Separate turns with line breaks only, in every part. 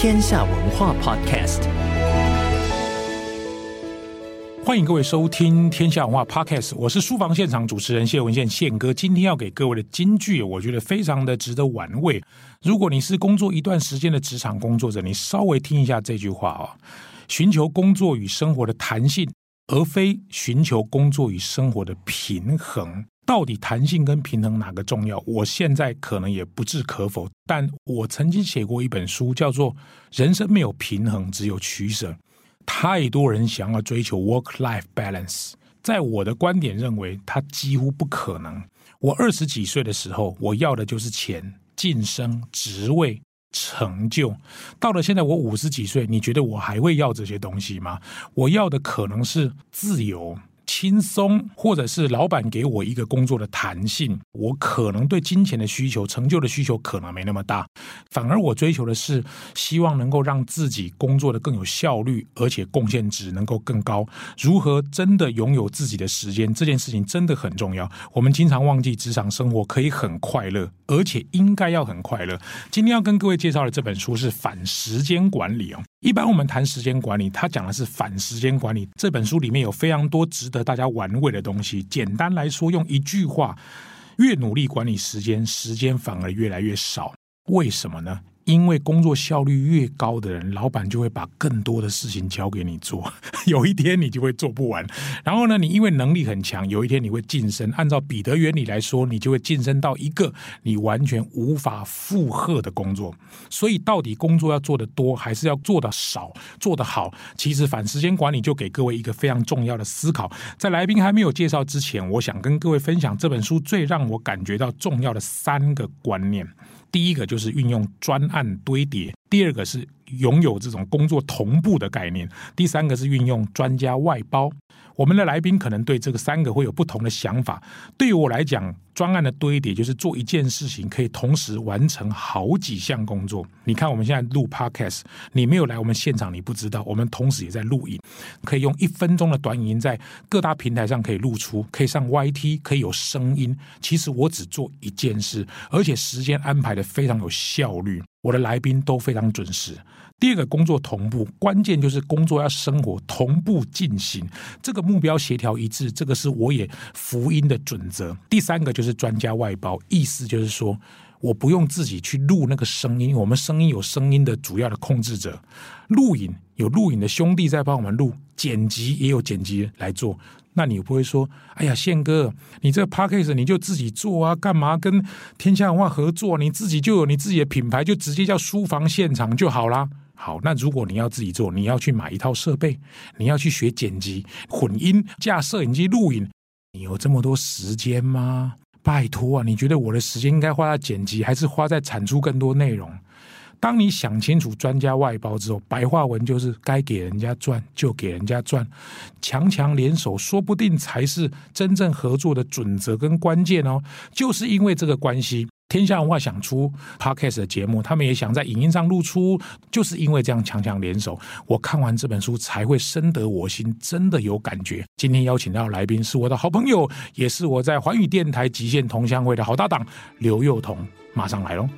天下文化 Podcast，
欢迎各位收听天下文化 Podcast，我是书房现场主持人谢文宪宪哥。今天要给各位的金句，我觉得非常的值得玩味。如果你是工作一段时间的职场工作者，你稍微听一下这句话啊：寻求工作与生活的弹性，而非寻求工作与生活的平衡。到底弹性跟平衡哪个重要？我现在可能也不置可否，但我曾经写过一本书，叫做《人生没有平衡，只有取舍》。太多人想要追求 work-life balance，在我的观点认为，它几乎不可能。我二十几岁的时候，我要的就是钱、晋升、职位、成就。到了现在，我五十几岁，你觉得我还会要这些东西吗？我要的可能是自由。轻松，或者是老板给我一个工作的弹性，我可能对金钱的需求、成就的需求可能没那么大，反而我追求的是希望能够让自己工作的更有效率，而且贡献值能够更高。如何真的拥有自己的时间，这件事情真的很重要。我们经常忘记职场生活可以很快乐，而且应该要很快乐。今天要跟各位介绍的这本书是《反时间管理》哦。一般我们谈时间管理，它讲的是反时间管理。这本书里面有非常多值得大家玩味的东西。简单来说，用一句话：越努力管理时间，时间反而越来越少。为什么呢？因为工作效率越高的人，老板就会把更多的事情交给你做，有一天你就会做不完。然后呢，你因为能力很强，有一天你会晋升。按照彼得原理来说，你就会晋升到一个你完全无法负荷的工作。所以，到底工作要做得多，还是要做得少，做得好？其实反时间管理就给各位一个非常重要的思考。在来宾还没有介绍之前，我想跟各位分享这本书最让我感觉到重要的三个观念。第一个就是运用专案堆叠，第二个是拥有这种工作同步的概念，第三个是运用专家外包。我们的来宾可能对这个三个会有不同的想法。对于我来讲，专案的堆叠就是做一件事情可以同时完成好几项工作。你看，我们现在录 Podcast，你没有来我们现场，你不知道，我们同时也在录影，可以用一分钟的短影音在各大平台上可以露出，可以上 YT，可以有声音。其实我只做一件事，而且时间安排得非常有效率。我的来宾都非常准时。第二个工作同步，关键就是工作要生活同步进行，这个目标协调一致，这个是我也福音的准则。第三个就是专家外包，意思就是说我不用自己去录那个声音，我们声音有声音的主要的控制者，录影有录影的兄弟在帮我们录，剪辑也有剪辑来做。那你不会说，哎呀，宪哥，你这个 podcast 你就自己做啊，干嘛跟天下文化合作？你自己就有你自己的品牌，就直接叫书房现场就好啦。好，那如果你要自己做，你要去买一套设备，你要去学剪辑、混音、架摄影机、录影，你有这么多时间吗？拜托啊，你觉得我的时间应该花在剪辑，还是花在产出更多内容？当你想清楚专家外包之后，白话文就是该给人家赚就给人家赚，强强联手，说不定才是真正合作的准则跟关键哦。就是因为这个关系。天下文化想出 Podcast 的节目，他们也想在影音上露出，就是因为这样强强联手。我看完这本书才会深得我心，真的有感觉。今天邀请到的来宾是我的好朋友，也是我在环宇电台极限同乡会的好搭档刘幼彤，马上来喽。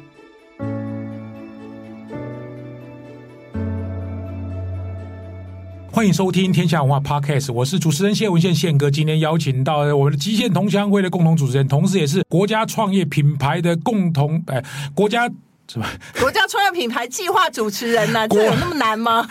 欢迎收听天下文化 Podcast，我是主持人谢文宪宪哥。今天邀请到我们的极限同乡会的共同主持人，同时也是国家创业品牌的共同，哎，国家是吧？
国家创业品牌计划主持人呢、啊？这有那么难吗？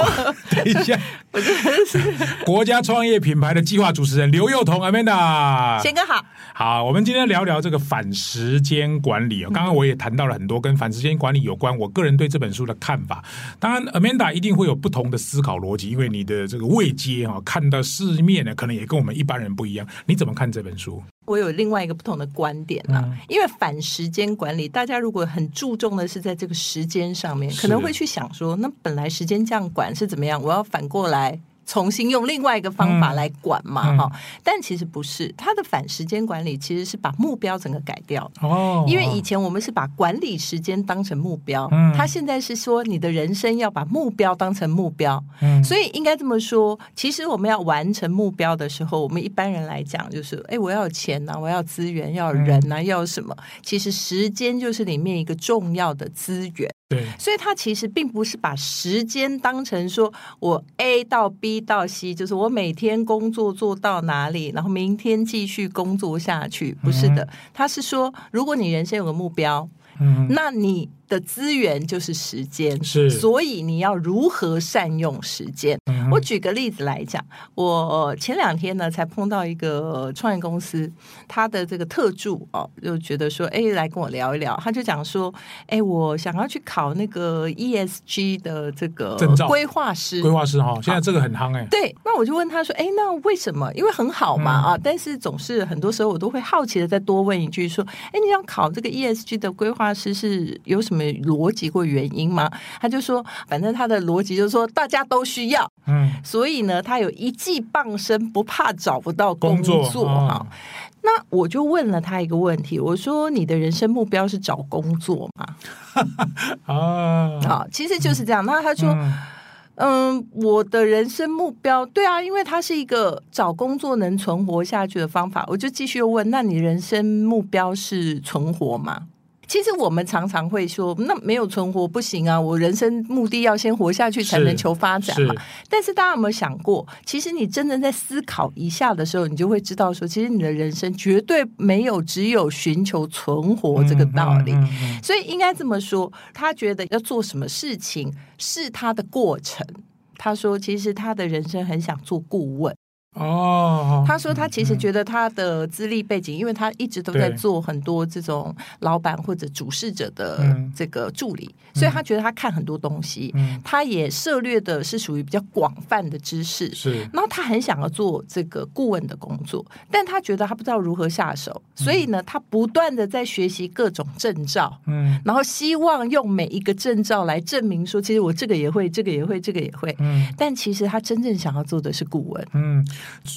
等一下，
我是
国家创业品牌的计划主持人刘幼彤 Amanda，
贤哥好。
好，我们今天聊聊这个反时间管理。刚刚我也谈到了很多跟反时间管理有关，我个人对这本书的看法。当然，Amanda 一定会有不同的思考逻辑，因为你的这个位阶哈，看到世面呢，可能也跟我们一般人不一样。你怎么看这本书？
我有另外一个不同的观点啊，嗯、因为反时间管理，大家如果很注重的是在这个时间上面，可能会去想说，那本来时间这样管是怎么样？我要反过来。重新用另外一个方法来管嘛，哈、嗯，但其实不是，他的反时间管理其实是把目标整个改掉。哦。因为以前我们是把管理时间当成目标，嗯，他现在是说你的人生要把目标当成目标，嗯，所以应该这么说，其实我们要完成目标的时候，我们一般人来讲就是，哎，我要有钱呐、啊，我要资源，要人呐、啊，要什么？其实时间就是里面一个重要的资源。
对，
所以他其实并不是把时间当成说我 A 到 B 到 C，就是我每天工作做到哪里，然后明天继续工作下去，不是的，他是说，如果你人生有个目标，那你。的资源就是时间，
是，
所以你要如何善用时间？嗯、我举个例子来讲，我前两天呢才碰到一个创业公司，他的这个特助哦，就觉得说，哎，来跟我聊一聊，他就讲说，哎，我想要去考那个 ESG 的
这个
规划师，
规划师哈，现在这个很夯哎。
对，那我就问他说，哎，那为什么？因为很好嘛啊、嗯，但是总是很多时候我都会好奇的再多问一句，说，哎，你想考这个 ESG 的规划师是有什么？逻辑或原因吗？他就说，反正他的逻辑就是说，大家都需要，嗯，所以呢，他有一技傍身，不怕找不到工作哈、哦。那我就问了他一个问题，我说：“你的人生目标是找工作吗？” 啊，好，其实就是这样。那他说嗯：“嗯，我的人生目标，对啊，因为他是一个找工作能存活下去的方法。”我就继续问：“那你人生目标是存活吗？”其实我们常常会说，那没有存活不行啊！我人生目的要先活下去，才能求发展嘛。但是大家有没有想过，其实你真正在思考一下的时候，你就会知道说，其实你的人生绝对没有只有寻求存活这个道理。所以应该这么说，他觉得要做什么事情是他的过程。他说，其实他的人生很想做顾问。哦，他说他其实觉得他的资历背景，因为他一直都在做很多这种老板或者主事者的这个助理，所以他觉得他看很多东西，他也涉猎的是属于比较广泛的知识。是，然后他很想要做这个顾问的工作，但他觉得他不知道如何下手，所以呢，他不断的在学习各种证照，嗯，然后希望用每一个证照来证明说，其实我这个也会，这个也会，这个也会，嗯，但其实他真正想要做的是顾问，嗯。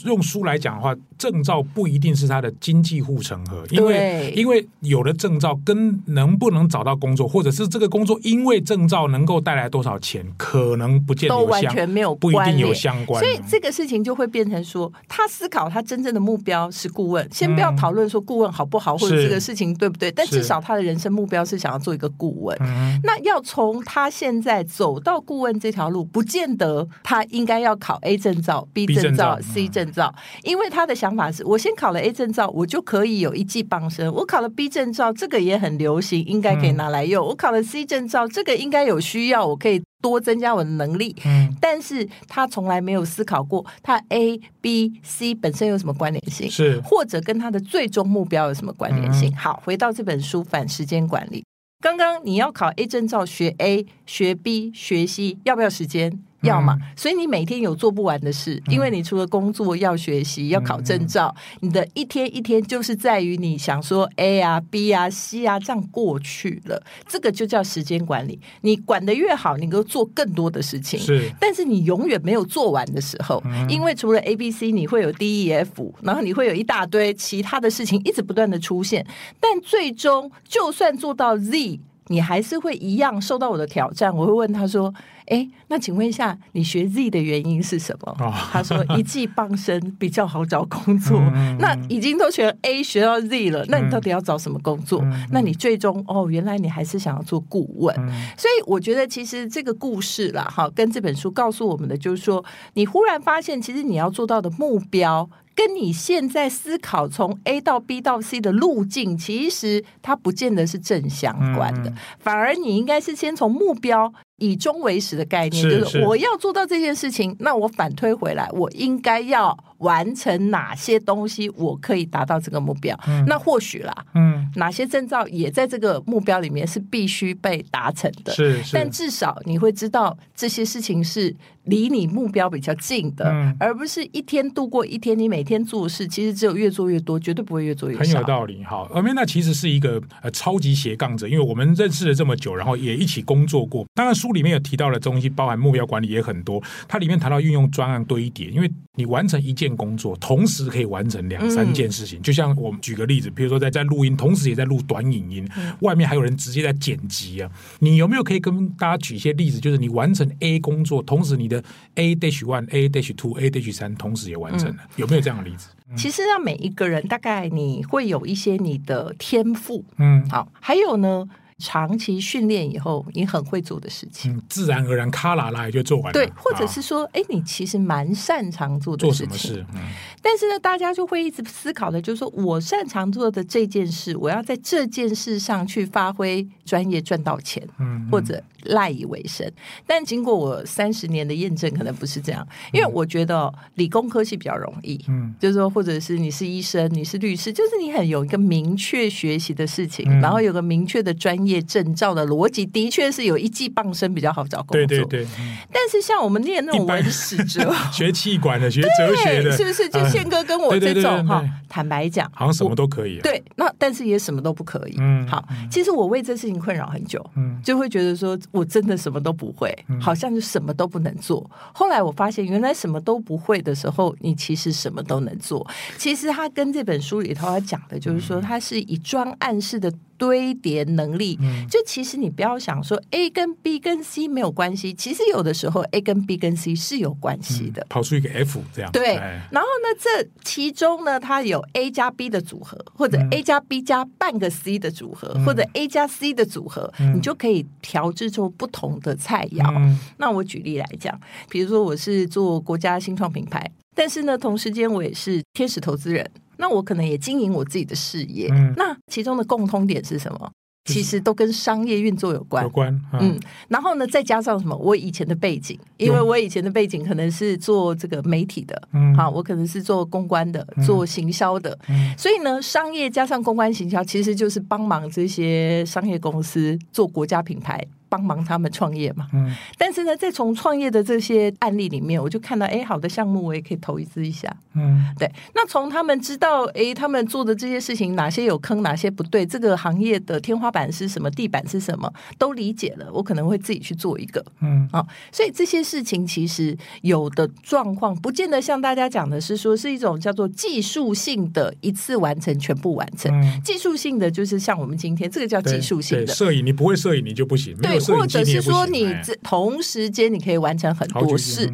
用书来讲的话，证照不一定是他的经济护城河，因为因为有了证照跟能不能找到工作，或者是这个工作因为证照能够带来多少钱，可能不见得
都完全没有
不一定有相关。
所以这个事情就会变成说，他思考他真正的目标是顾问，先不要讨论说顾问好不好，或者这个事情对不对，但至少他的人生目标是想要做一个顾问。那要从他现在走到顾问这条路，不见得他应该要考 A 证照、B 证照、C 证照，因为他的想法是我先考了 A 证照，我就可以有一技傍身；我考了 B 证照，这个也很流行，应该可以拿来用；我考了 C 证照，这个应该有需要，我可以多增加我的能力。嗯，但是他从来没有思考过，他 A、B、C 本身有什么关联性，
是
或者跟他的最终目标有什么关联性。好，回到这本书《反时间管理》，刚刚你要考 A 证照，学 A、学 B、学 C，要不要时间？要嘛，所以你每天有做不完的事，因为你除了工作要学习、要考证照，你的一天一天就是在于你想说 A 啊、B 啊、C 啊这样过去了，这个就叫时间管理。你管得越好，你能够做更多的事情。是，但是你永远没有做完的时候，因为除了 A、B、C，你会有 D、E、F，然后你会有一大堆其他的事情一直不断的出现，但最终就算做到 Z，你还是会一样受到我的挑战。我会问他说。哎，那请问一下，你学 Z 的原因是什么？哦、他说一技傍身比较好找工作。嗯、那已经都学 A 学到 Z 了，那你到底要找什么工作？嗯、那你最终哦，原来你还是想要做顾问。嗯、所以我觉得其实这个故事啦，哈，跟这本书告诉我们的就是说，你忽然发现，其实你要做到的目标。跟你现在思考从 A 到 B 到 C 的路径，其实它不见得是正相关的，反而你应该是先从目标。以终为始的概念，是就是我要做到这件事情，那我反推回来，我应该要完成哪些东西，我可以达到这个目标？嗯、那或许啦，嗯，哪些证照也在这个目标里面是必须被达成的。是，是，但至少你会知道这些事情是离你目标比较近的，嗯、而不是一天度过一天。你每天做事，其实只有越做越多，绝对不会越做越少。
很有道理。好，而 Amanda 其实是一个呃超级斜杠者，因为我们认识了这么久，然后也一起工作过。当然书。书里面有提到的东西，包含目标管理也很多。它里面谈到运用专案堆叠，因为你完成一件工作，同时可以完成两三件事情。嗯、就像我们举个例子，比如说在在录音，同时也在录短影音，嗯、外面还有人直接在剪辑啊。你有没有可以跟大家举一些例子？就是你完成 A 工作，同时你的 A dash one、A dash two、A dash 三同时也完成了，嗯、有没有这样的例子？
其实让每一个人大概你会有一些你的天赋，嗯，好，还有呢。长期训练以后，你很会做的事情，
嗯、自然而然咔啦啦也就做完了。
对，或者是说，哎、哦，你其实蛮擅长做的事情。做什么事？嗯、但是呢，大家就会一直思考的，就是说我擅长做的这件事，我要在这件事上去发挥专业，赚到钱，嗯，或者赖以为生。但经过我三十年的验证，可能不是这样，因为我觉得理工科系比较容易，嗯，就是说，或者是你是医生，你是律师，就是你很有一个明确学习的事情，嗯、然后有个明确的专业。业证照的逻辑的确是有一技傍身比较好找工作，对对对。但是像我们念那种文史哲、
学气管的、学哲学的，
是不是就宪哥跟我这种哈？坦白讲，
好像什么都可以。
对，那但是也什么都不可以。嗯，好，其实我为这事情困扰很久，嗯，就会觉得说我真的什么都不会，好像就什么都不能做。后来我发现，原来什么都不会的时候，你其实什么都能做。其实他跟这本书里头他讲的就是说，他是以专案式的。堆叠能力，就其实你不要想说 A 跟 B 跟 C 没有关系，其实有的时候 A 跟 B 跟 C 是有关系的，
跑出一个 F 这样。
对，然后呢，这其中呢，它有 A 加 B 的组合，或者 A 加 B 加半个 C 的组合，或者 A 加 C 的组合，你就可以调制出不同的菜肴。那我举例来讲，比如说我是做国家新创品牌，但是呢，同时间我也是天使投资人。那我可能也经营我自己的事业，嗯、那其中的共通点是什么？其实都跟商业运作有关，有关。嗯，嗯，然后呢，再加上什么？我以前的背景，因为我以前的背景可能是做这个媒体的，嗯，好，我可能是做公关的，做行销的，嗯，所以呢，商业加上公关行销，其实就是帮忙这些商业公司做国家品牌。帮忙他们创业嘛，嗯，但是呢，在从创业的这些案例里面，我就看到，哎，好的项目我也可以投资一下，嗯，对。那从他们知道，哎，他们做的这些事情哪些有坑，哪些不对，这个行业的天花板是什么，地板是什么，都理解了，我可能会自己去做一个，嗯，啊，所以这些事情其实有的状况，不见得像大家讲的是说是一种叫做技术性的一次完成，全部完成。嗯，技术性的就是像我们今天这个叫技术性的。摄
影，你不会摄影你就不行，对。
或者是说，你这同时间你可以完成很多事，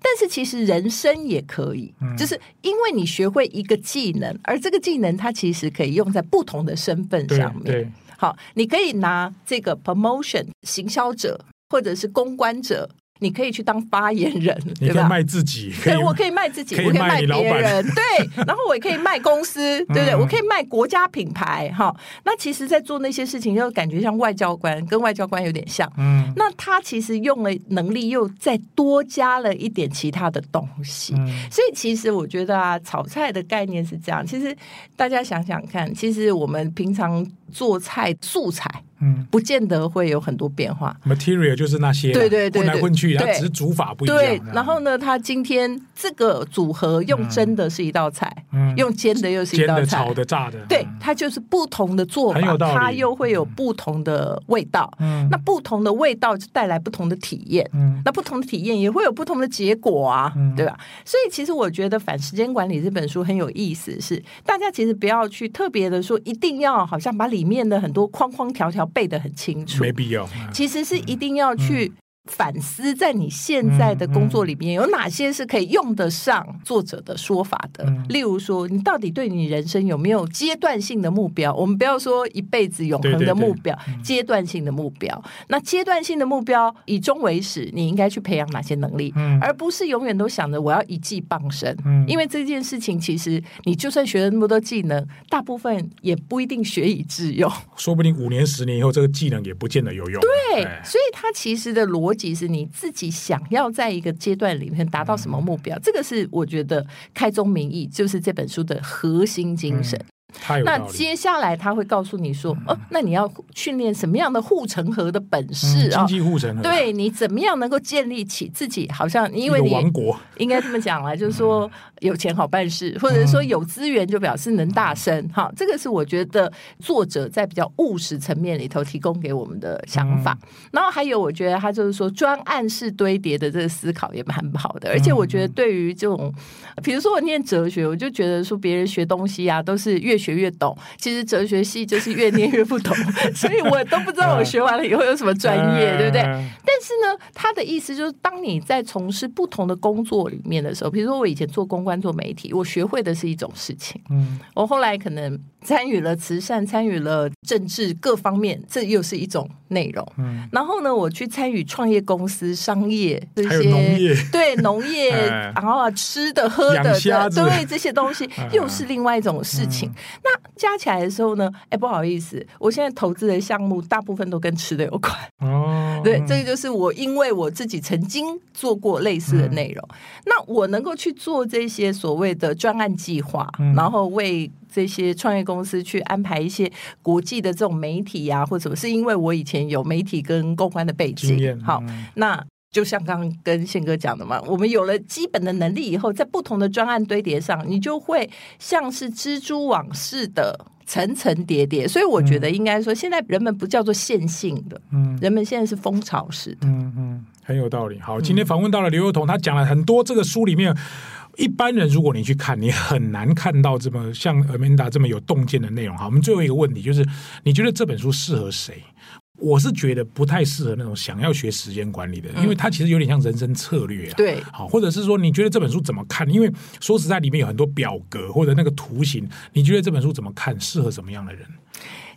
但是其实人生也可以，就是因为你学会一个技能，而这个技能它其实可以用在不同的身份上面。好，你可以拿这个 promotion 行销者，或者是公关者。你可以去当发言人，
你可以卖自己，
对，我可以卖自己，我可以卖别人，对，然后我也可以卖公司，对不对？我可以卖国家品牌，哈。那其实，在做那些事情，就感觉像外交官，跟外交官有点像。嗯，那他其实用了能力，又再多加了一点其他的东西。所以，其实我觉得啊，炒菜的概念是这样。其实大家想想看，其实我们平常做菜素材。嗯，不见得会有很多变化。
Material 就是那些，
对对对，
混来混去，它只是煮法不一样。
对，然后呢，它今天这个组合用蒸的是一道菜，用煎的又是一道菜，
炒的、炸的，
对，它就是不同的做法，它又会有不同的味道。嗯，那不同的味道就带来不同的体验。嗯，那不同的体验也会有不同的结果啊，对吧？所以其实我觉得《反时间管理》这本书很有意思，是大家其实不要去特别的说，一定要好像把里面的很多框框条条。背得很清楚，
没必要。
其实是一定要去反思，在你现在的工作里面有哪些是可以用得上作者的说法的？嗯、例如说，你到底对你人生有没有阶段性的目标？我们不要说一辈子永恒的目标，阶段性的目标。那阶段性的目标以终为始，你应该去培养哪些能力？嗯、而不是永远都想着我要一技傍身。嗯、因为这件事情，其实你就算学了那么多技能，大部分也不一定学以致用。
说不定五年、十年以后，这个技能也不见得有用。
对，哎、所以它其实的逻。即是你自己想要在一个阶段里面达到什么目标，这个是我觉得开宗明义，就是这本书的核心精神。那接下来他会告诉你说，哦，那你要训练什么样的护城河的本事啊？
经济护城河，
对，你怎么样能够建立起自己？好像因为你
王国
应该这么讲了，就是说有钱好办事，或者是说有资源就表示能大声。哈，这个是我觉得作者在比较务实层面里头提供给我们的想法。然后还有，我觉得他就是说专案式堆叠的这个思考也蛮好的。而且我觉得对于这种，比如说我念哲学，我就觉得说别人学东西啊，都是越学越懂，其实哲学系就是越念越不懂，所以我都不知道我学完了以后有什么专业，对不对？但是呢，他的意思就是，当你在从事不同的工作里面的时候，比如说我以前做公关、做媒体，我学会的是一种事情，嗯，我后来可能。参与了慈善，参与了政治各方面，这又是一种内容。嗯，然后呢，我去参与创业公司、商业这些，
农业，
对农业，哎、然后啊，吃的、喝的，对这些东西，又是另外一种事情。嗯、那加起来的时候呢，哎，不好意思，我现在投资的项目大部分都跟吃的有关。哦，对，这个就是我，因为我自己曾经做过类似的内容，嗯、那我能够去做这些所谓的专案计划，嗯、然后为。这些创业公司去安排一些国际的这种媒体呀、啊，或者什么，是因为我以前有媒体跟公关的背景。嗯、好，那就像刚刚跟宪哥讲的嘛，我们有了基本的能力以后，在不同的专案堆叠上，你就会像是蜘蛛网似的层层叠叠。所以我觉得应该说，现在人们不叫做线性的，嗯，人们现在是蜂巢式的，
嗯嗯，很有道理。好，今天访问到了刘幼彤，他讲了很多这个书里面。一般人如果你去看，你很难看到这么像 Amanda 这么有洞见的内容。好，我们最后一个问题就是，你觉得这本书适合谁？我是觉得不太适合那种想要学时间管理的，因为它其实有点像人生策略啊。
对，
好，或者是说你觉得这本书怎么看？因为说实在，里面有很多表格或者那个图形，你觉得这本书怎么看？适合什么样的人？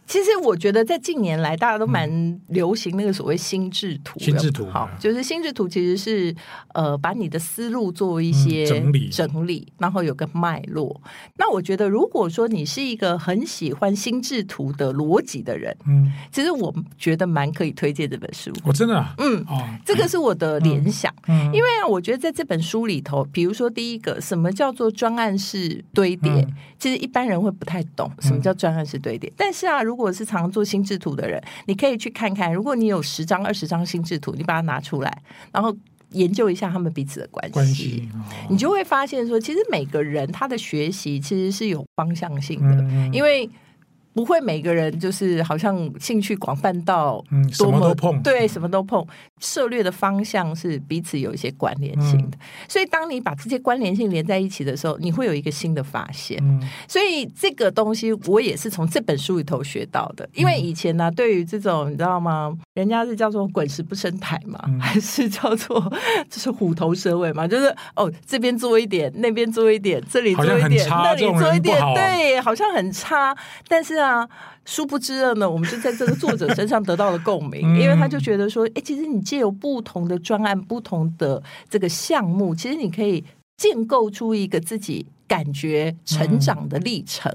其实我觉得在近年来，大家都蛮流行那个所谓心智图。
心智图，
好，就是心智图其实是呃，把你的思路做一些整理，整理，然后有个脉络。那我觉得，如果说你是一个很喜欢心智图的逻辑的人，嗯，其实我觉得蛮可以推荐这本书。
我真的，
嗯，这个是我的联想。因为我觉得在这本书里头，比如说第一个，什么叫做专案式堆叠？其实一般人会不太懂什么叫专案式堆叠。但是啊，如如果是常做心智图的人，你可以去看看。如果你有十张、二十张心智图，你把它拿出来，然后研究一下他们彼此的关系，关系哦、你就会发现说，其实每个人他的学习其实是有方向性的，嗯、因为。不会每个人就是好像兴趣广泛到、嗯、什么都碰，对，什么都碰。涉猎的方向是彼此有一些关联性的，嗯、所以当你把这些关联性连在一起的时候，你会有一个新的发现。嗯、所以这个东西我也是从这本书里头学到的。因为以前呢、啊，对于这种你知道吗？人家是叫做滚石不生苔嘛，嗯、还是叫做 就是虎头蛇尾嘛？就是哦，这边做一点，那边做一点，这里做一点，那里做一点，对，好像很差，但是。啊，殊不知了呢，我们就在这个作者身上得到了共鸣，因为他就觉得说，哎，其实你借由不同的专案、不同的这个项目，其实你可以建构出一个自己感觉成长的历程。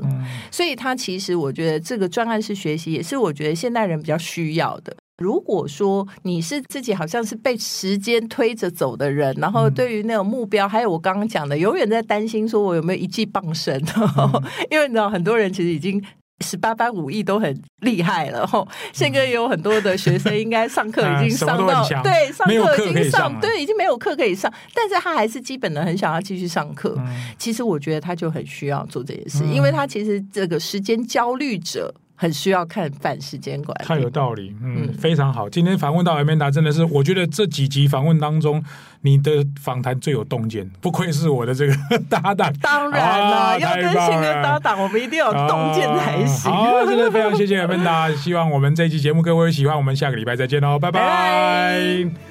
所以，他其实我觉得这个专案式学习也是我觉得现代人比较需要的。如果说你是自己好像是被时间推着走的人，然后对于那种目标，还有我刚刚讲的，永远在担心说我有没有一技傍身，因为你知道很多人其实已经。十八般武艺都很厉害了，吼！宪哥也有很多的学生，应该上课 已经上到对，上课已经上对，已经没有课可以上，但是他还是基本的很想要继续上课。其实我觉得他就很需要做这件事，因为他其实这个时间焦虑者。很需要看反时间管理，
太有道理，嗯，嗯非常好。今天访问到 Amanda 真的是，我觉得这几集访问当中，你的访谈最有洞见，不愧是我的这个 搭档。
当然了，啊、要跟新的搭档，我们一定要有洞见才行。
真的非常谢谢 Amanda，希望我们这一期节目各位喜欢，我们下个礼拜再见喽，拜拜。拜拜。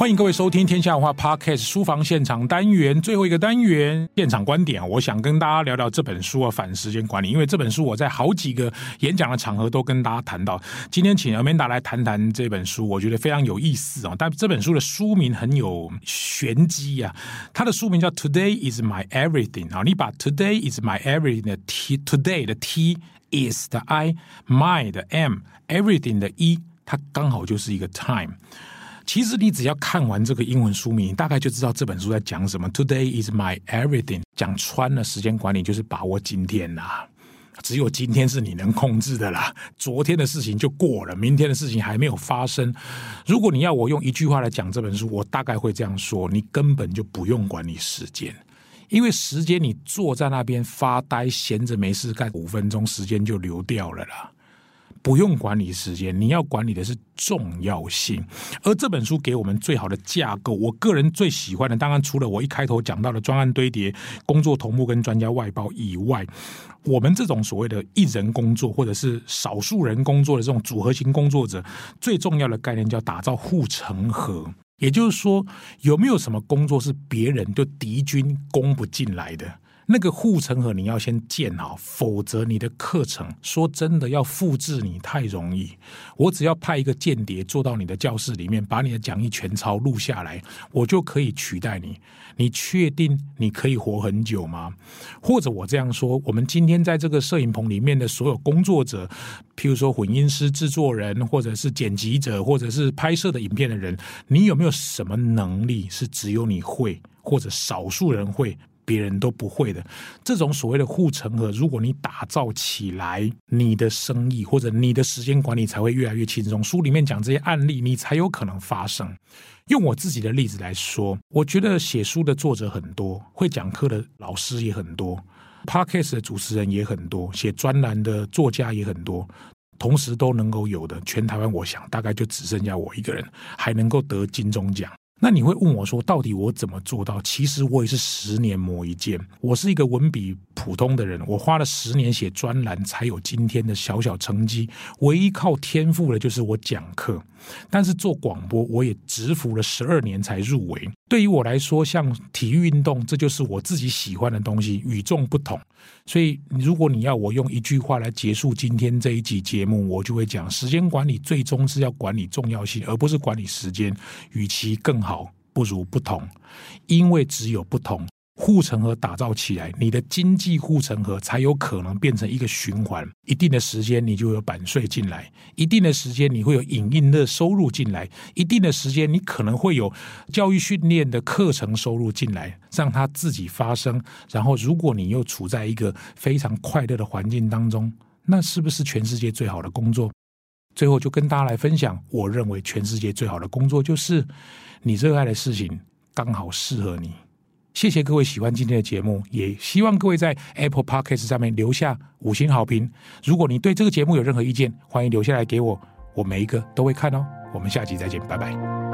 欢迎各位收听《天下文化 Podcast》书房现场单元最后一个单元现场观点。我想跟大家聊聊这本书啊，《反时间管理》。因为这本书我在好几个演讲的场合都跟大家谈到。今天请 Amanda 来谈谈这本书，我觉得非常有意思啊。但这本书的书名很有玄机啊，它的书名叫《Today Is My Everything》啊。你把 Today Is My Everything 的 T，Today 的 T is 的 I，My 的 M，Everything 的 E，它刚好就是一个 Time。其实你只要看完这个英文书名，大概就知道这本书在讲什么。Today is my everything，讲穿了，时间管理就是把握今天啦。只有今天是你能控制的啦，昨天的事情就过了，明天的事情还没有发生。如果你要我用一句话来讲这本书，我大概会这样说：你根本就不用管理时间，因为时间你坐在那边发呆，闲着没事干，五分钟时间就流掉了啦。不用管理时间，你要管理的是重要性。而这本书给我们最好的架构，我个人最喜欢的，当然除了我一开头讲到的专案堆叠、工作同步跟专家外包以外，我们这种所谓的一人工作或者是少数人工作的这种组合型工作者，最重要的概念叫打造护城河。也就是说，有没有什么工作是别人就敌军攻不进来的？那个护城河你要先建好，否则你的课程说真的要复制你太容易。我只要派一个间谍坐到你的教室里面，把你的讲义全抄录下来，我就可以取代你。你确定你可以活很久吗？或者我这样说，我们今天在这个摄影棚里面的所有工作者，譬如说混音师、制作人，或者是剪辑者，或者是拍摄的影片的人，你有没有什么能力是只有你会，或者少数人会？别人都不会的这种所谓的护城河，如果你打造起来，你的生意或者你的时间管理才会越来越轻松。书里面讲这些案例，你才有可能发生。用我自己的例子来说，我觉得写书的作者很多，会讲课的老师也很多，Podcast 的主持人也很多，写专栏的作家也很多，同时都能够有的，全台湾我想大概就只剩下我一个人还能够得金钟奖。那你会问我说，到底我怎么做到？其实我也是十年磨一剑。我是一个文笔普通的人，我花了十年写专栏，才有今天的小小成绩。唯一靠天赋的就是我讲课。但是做广播，我也蛰伏了十二年才入围。对于我来说，像体育运动，这就是我自己喜欢的东西，与众不同。所以，如果你要我用一句话来结束今天这一集节目，我就会讲：时间管理最终是要管理重要性，而不是管理时间。与其更好，不如不同，因为只有不同。护城河打造起来，你的经济护城河才有可能变成一个循环。一定的时间，你就有版税进来；一定的时间，你会有影音的收入进来；一定的时间，你可能会有教育训练的课程收入进来，让它自己发生。然后，如果你又处在一个非常快乐的环境当中，那是不是全世界最好的工作？最后，就跟大家来分享，我认为全世界最好的工作就是你热爱的事情，刚好适合你。谢谢各位喜欢今天的节目，也希望各位在 Apple Podcast 上面留下五星好评。如果你对这个节目有任何意见，欢迎留下来给我，我每一个都会看哦。我们下期再见，拜拜。